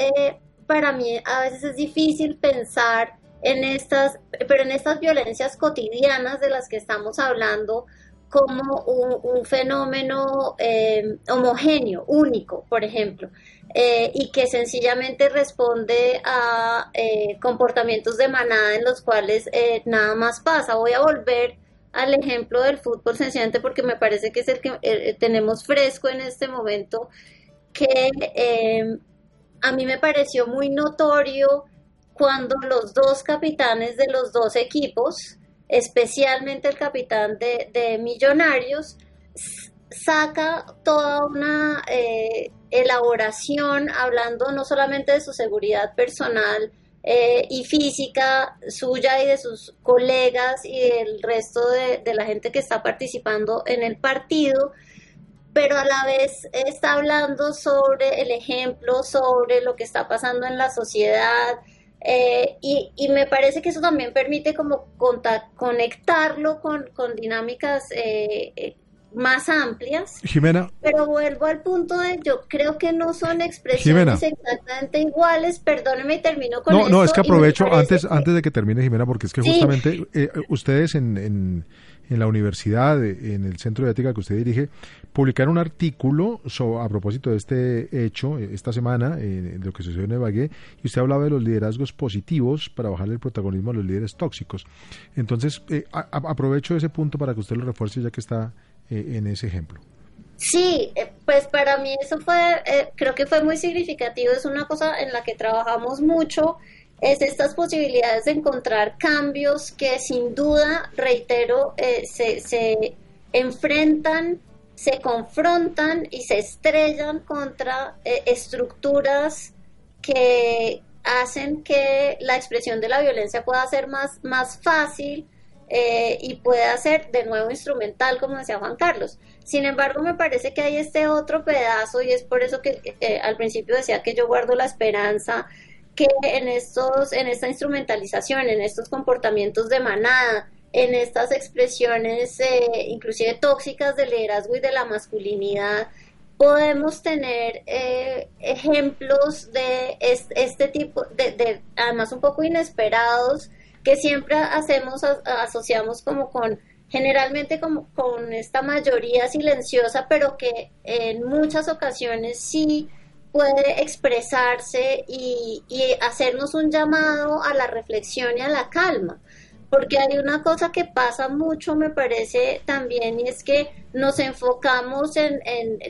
para mí a veces es difícil pensar en estas, pero en estas violencias cotidianas de las que estamos hablando como un, fenómeno eh, homogéneo, único, por ejemplo, eh, y que sencillamente responde a eh, comportamientos de manada en los cuales nada más pasa. Voy a volver al ejemplo del fútbol sencillamente porque me parece que es el que tenemos fresco en este momento, que a mí me pareció muy notorio cuando los dos capitanes de los dos equipos, especialmente el capitán de, Millonarios, saca toda una eh, elaboración hablando no solamente de su seguridad personal eh, y física suya y de sus colegas y del resto de, de la gente que está participando en el partido, pero a la vez está hablando sobre el ejemplo, sobre lo que está pasando en la sociedad, eh, y, y, me parece que eso también permite como conectarlo con, con dinámicas eh, eh, más amplias. Jimena. Pero vuelvo al punto de, yo creo que no son expresiones exactamente iguales, perdóneme y termino con No, no, es que aprovecho antes, antes de que termine Jimena, porque es que justamente ustedes en, en, en, la universidad, en el centro de ética que usted dirige, publicaron un artículo a propósito de este hecho eh, esta semana, eh, de lo que sucedió en Evagué, y usted hablaba de los liderazgos positivos para bajar el protagonismo a los líderes tóxicos. Entonces, eh, aprovecho ese punto para que usted lo refuerce ya que está en ese ejemplo. Sí, pues para mí eso fue, creo que fue muy significativo, es una cosa en la que trabajamos mucho, es estas posibilidades de encontrar cambios que sin duda, reitero, se, se enfrentan se confrontan y se estrellan contra eh, estructuras que hacen que la expresión de la violencia pueda ser más, más fácil eh, y pueda ser de nuevo instrumental, como decía Juan Carlos. Sin embargo, me parece que hay este otro pedazo y es por eso que eh, al principio decía que yo guardo la esperanza que en estos, en esta instrumentalización, en estos comportamientos de manada, en estas expresiones eh, inclusive tóxicas del liderazgo y de la masculinidad, podemos tener eh, ejemplos de este, tipo, de, además un poco inesperados, que siempre hacemos, asociamos como con, generalmente como con esta mayoría silenciosa, pero que en muchas ocasiones sí puede expresarse y, y hacernos un llamado a la reflexión y a la calma. Porque hay una cosa que pasa mucho, me parece también, y es que nos enfocamos en,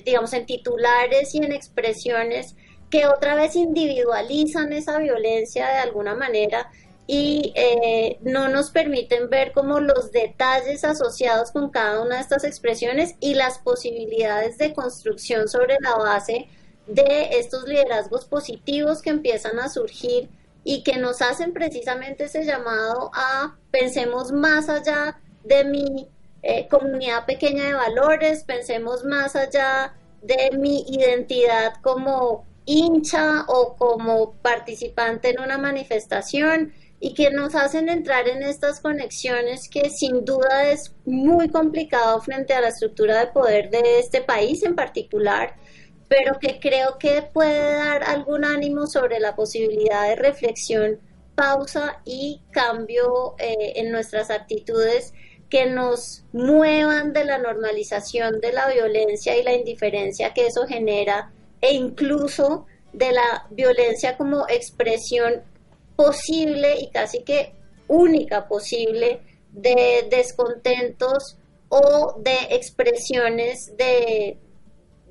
digamos, en titulares y en expresiones que otra vez individualizan esa violencia de alguna manera y eh, no nos permiten ver como los detalles asociados con cada una de estas expresiones y las posibilidades de construcción sobre la base de estos liderazgos positivos que empiezan a surgir y que nos hacen precisamente ese llamado a pensemos más allá de mi eh, comunidad pequeña de valores, pensemos más allá de mi identidad como hincha o como participante en una manifestación y que nos hacen entrar en estas conexiones que sin duda es muy complicado frente a la estructura de poder de este país en particular pero que creo que puede dar algún ánimo sobre la posibilidad de reflexión, pausa y cambio eh, en nuestras actitudes que nos muevan de la normalización de la violencia y la indiferencia que eso genera e incluso de la violencia como expresión posible y casi que única posible de descontentos o de expresiones de,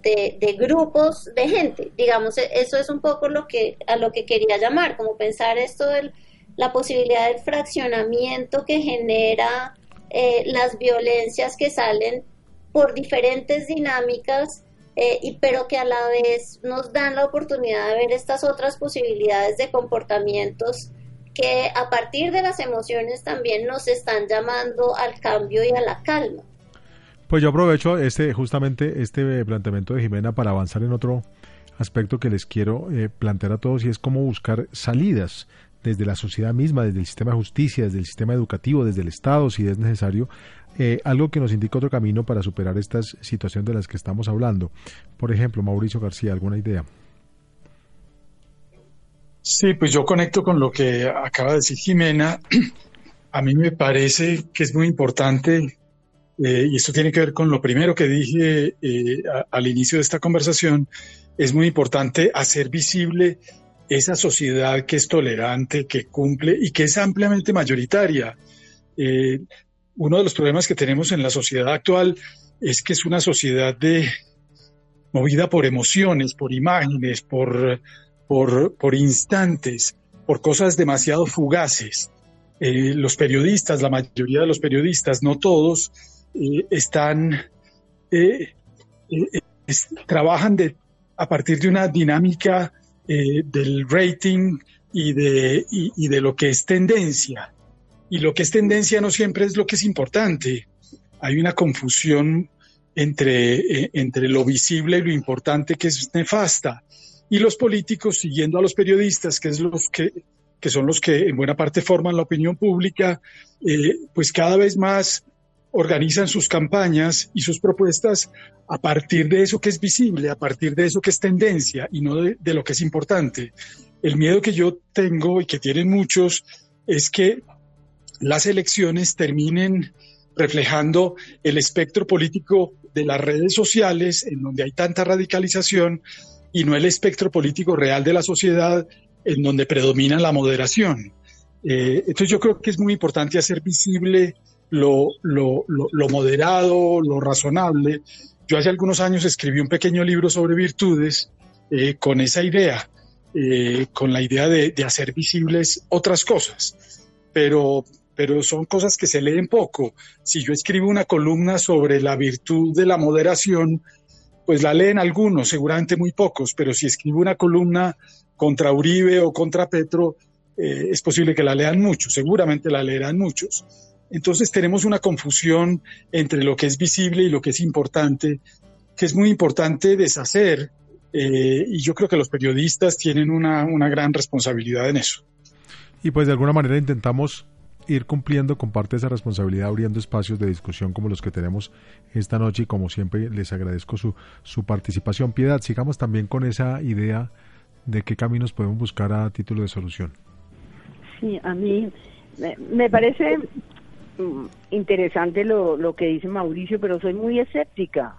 de, grupos de gente. Digamos, e, eso es un poco lo que, a lo que quería llamar, como pensar esto de la posibilidad del fraccionamiento que genera eh, las violencias que salen por diferentes dinámicas, eh, y, pero que a la vez nos dan la oportunidad de ver estas otras posibilidades de comportamientos que a partir de las emociones también nos están llamando al cambio y a la calma. Pues yo aprovecho este justamente este planteamiento de Jimena para avanzar en otro aspecto que les quiero eh, plantear a todos y es cómo buscar salidas desde la sociedad misma, desde el sistema de justicia, desde el sistema educativo, desde el Estado, si es necesario, eh, algo que nos indica otro camino para superar estas situaciones de las que estamos hablando. Por ejemplo, Mauricio García, ¿alguna idea? Sí, pues yo conecto con lo que acaba de decir Jimena. A mí me parece que es muy importante, eh, y esto tiene que ver con lo primero que dije eh, al inicio de esta conversación, es muy importante hacer visible esa sociedad que es tolerante, que cumple y que es ampliamente mayoritaria. Eh, uno de los problemas que tenemos en la sociedad actual es que es una sociedad de movida por emociones, por imágenes, por, por, instantes, por cosas demasiado fugaces. Los periodistas, la mayoría de los periodistas, no todos, eh, están, trabajan de, a partir de una dinámica eh, del rating y de, y, de lo que es tendencia. Y lo que es tendencia no siempre es lo que es importante. Hay una confusión entre, eh, entre lo visible y lo importante que es nefasta. Y los políticos, siguiendo a los periodistas, que, es los que, que son los que en buena parte forman la opinión pública, eh, pues cada vez más organizan sus campañas y sus propuestas a partir de eso que es visible, a partir de eso que es tendencia y no de, lo que es importante. El miedo que yo tengo y que tienen muchos es que las elecciones terminen reflejando el espectro político de las redes sociales, en donde hay tanta radicalización, y no el espectro político real de la sociedad, en donde predomina la moderación. Eh, entonces yo creo que es muy importante hacer visible lo, moderado, lo razonable. Yo hace algunos años escribí un pequeño libro sobre virtudes eh, con esa idea, eh, con la idea de, de, hacer visibles otras cosas, pero, pero son cosas que se leen poco. Si yo escribo una columna sobre la virtud de la moderación, pues la leen algunos, seguramente muy pocos, pero si escribo una columna contra Uribe o contra Petro, eh, es posible que la lean muchos, seguramente la leerán muchos. Entonces tenemos una confusión entre lo que es visible y lo que es importante, que es muy importante deshacer, eh, y yo creo que los periodistas tienen una, una gran responsabilidad en eso. Y pues de alguna manera intentamos ir cumpliendo con parte de esa responsabilidad, abriendo espacios de discusión como los que tenemos esta noche y como siempre les agradezco su, su participación. Piedad, sigamos también con esa idea de qué caminos podemos buscar a título de solución. Sí, a mí me parece interesante lo, lo que dice Mauricio, pero soy muy escéptica,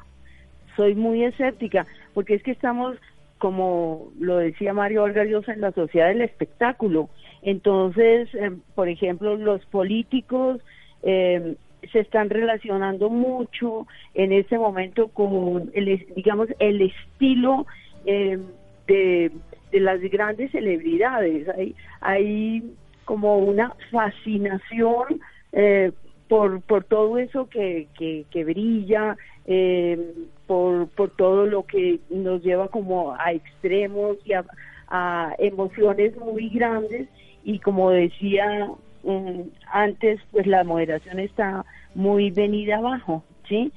soy muy escéptica, porque es que estamos, como lo decía Mario Olga en la sociedad del espectáculo. Entonces, eh, por ejemplo, los políticos eh, se están relacionando mucho en este momento con, el, digamos, el estilo eh, de, de las grandes celebridades. Hay, hay como una fascinación eh, por, por todo eso que, que, brilla, eh, por, por todo lo que nos lleva como a extremos y a, emociones muy grandes y como decía mm, antes, pues la moderación está muy venida abajo, ¿sí?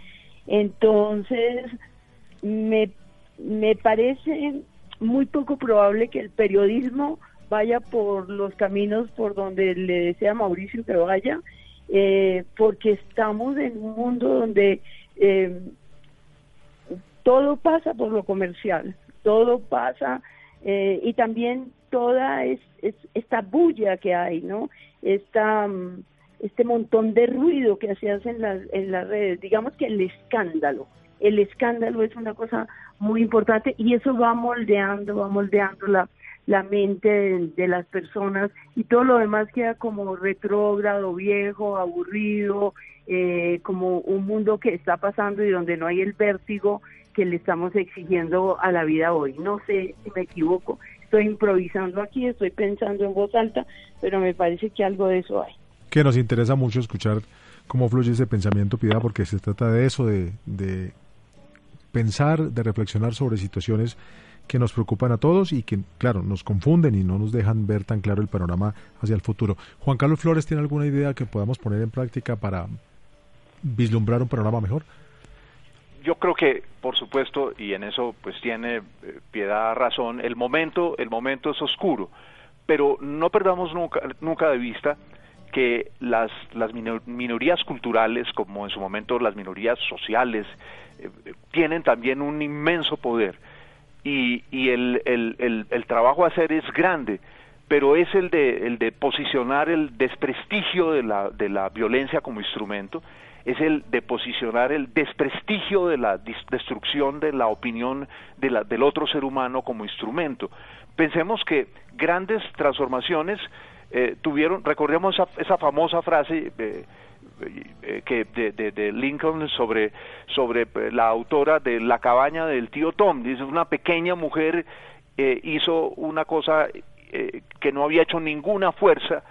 Entonces, me, me parece muy poco probable que el periodismo vaya por los caminos por donde le desea Mauricio que vaya eh, porque estamos en un mundo donde eh, todo pasa por lo comercial, todo pasa eh, y también toda es, esta bulla que hay, ¿no? Esta, mm, este montón de ruido que se hace las, en las redes, digamos que el escándalo, el escándalo es una cosa muy importante y eso va moldeando, va moldeando la, la mente de, las personas y todo lo demás queda como retrógrado, viejo, aburrido, eh, como un mundo que está pasando y donde no hay el vértigo que le estamos exigiendo a la vida hoy. No sé si me equivoco, estoy improvisando aquí, estoy pensando en voz alta, pero me parece que algo de eso hay. Que nos interesa mucho escuchar cómo fluye ese pensamiento, Piedad, porque se trata de eso, de, de pensar, de reflexionar sobre situaciones que nos preocupan a todos y que, claro, nos confunden y no nos dejan ver tan claro el panorama hacia el futuro. Juan Carlos Flores, ¿tiene alguna idea que podamos poner en práctica para vislumbrar un panorama mejor? Yo creo que, por supuesto, y en eso pues tiene eh, piedad razón, el momento, el momento es oscuro, pero no perdamos nunca, nunca de vista que las, las minorías culturales, como en su momento las minorías sociales, eh, tienen también un inmenso poder y, y el, el, el, trabajo a hacer es grande, pero es el de, el de posicionar el desprestigio de la, de la violencia como instrumento, es el de posicionar el desprestigio de la destrucción de la opinión de la, del otro ser humano como instrumento. Pensemos que grandes transformaciones eh, tuvieron, recordemos esa, esa famosa frase eh, que de, de, Lincoln sobre, sobre la autora de La cabaña del tío Tom, dice una pequeña mujer hizo una cosa que no había hecho ninguna fuerza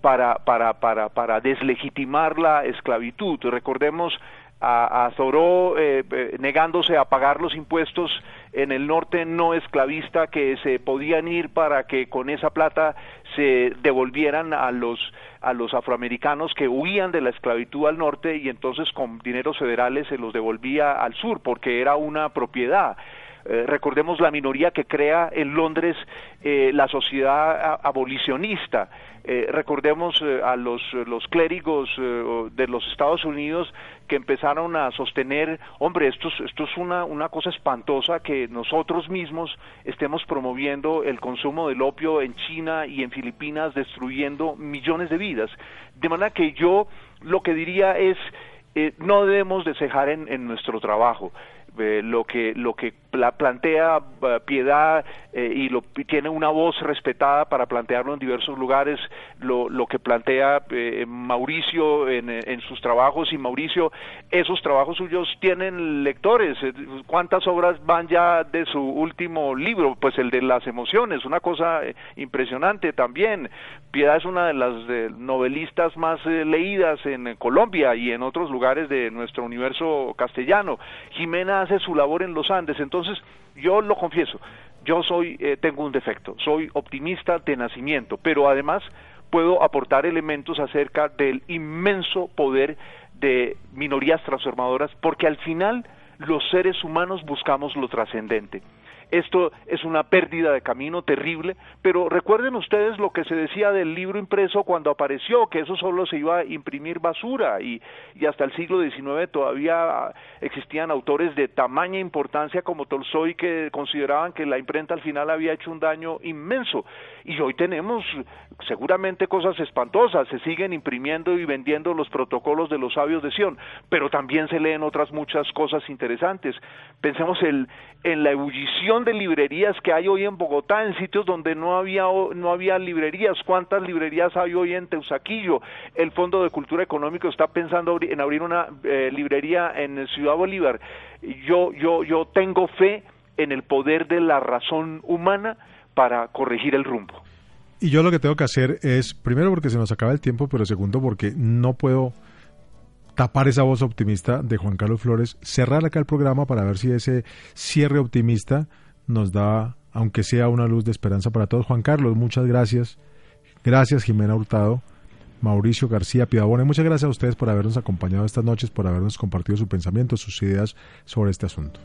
para, para, para, para deslegitimar la esclavitud. Recordemos a, a Thoreau eh, eh, negándose a pagar los impuestos en el norte no esclavista que se podían ir para que con esa plata se devolvieran a los a los afroamericanos que huían de la esclavitud al norte y entonces con dineros federales se los devolvía al sur porque era una propiedad eh, recordemos la minoría que crea en Londres eh, la sociedad abolicionista. Eh, recordemos a los, los clérigos de los Estados Unidos que empezaron a sostener, hombre, esto, esto es una, una cosa espantosa que nosotros mismos estemos promoviendo el consumo del opio en China y en Filipinas, destruyendo millones de vidas. De manera que yo lo que diría es, no debemos de cejar en nuestro trabajo. Eh, lo que lo que plantea eh, Piedad eh, y lo tiene una voz respetada para plantearlo en diversos lugares. Lo, lo que plantea Mauricio en, en, sus trabajos y Mauricio esos trabajos suyos tienen lectores. Cuántas obras van ya de su último libro pues el de las emociones una cosa impresionante también. Piedad es una de las novelistas más leídas en Colombia y en otros lugares de nuestro universo castellano. Jimena hace su labor en los Andes. Entonces, yo lo confieso, yo soy, eh, tengo un defecto, soy optimista de nacimiento, pero además puedo aportar elementos acerca del inmenso poder de minorías transformadoras, porque al final los seres humanos buscamos lo trascendente. Esto es una pérdida de camino terrible, pero recuerden ustedes lo que se decía del libro impreso cuando apareció, que eso solo se iba a imprimir basura y, y hasta el siglo XIX todavía existían autores de tamaña importancia como Tolstoy que consideraban que la imprenta al final había hecho un daño inmenso. Y hoy tenemos seguramente cosas espantosas, se siguen imprimiendo y vendiendo los protocolos de los sabios de Sion, pero también se leen otras muchas cosas interesantes. Pensemos el, en la ebullición de librerías que hay hoy en Bogotá, en sitios donde no había, no había librerías. ¿Cuántas librerías hay hoy en Teusaquillo? El Fondo de Cultura Económico está pensando en abrir una eh, librería en Ciudad Bolívar. Yo, yo, yo tengo fe en el poder de la razón humana para corregir el rumbo. Y yo lo que tengo que hacer es, primero porque se nos acaba el tiempo, pero segundo porque no puedo tapar esa voz optimista de Juan Carlos Flores, cerrar acá el programa para ver si ese cierre optimista nos da, aunque sea una luz de esperanza para todos. Juan Carlos, muchas gracias. Gracias, Jimena Hurtado. Mauricio García Pidabone, muchas gracias a ustedes por habernos acompañado estas noches, por habernos compartido su pensamiento, sus ideas sobre este asunto.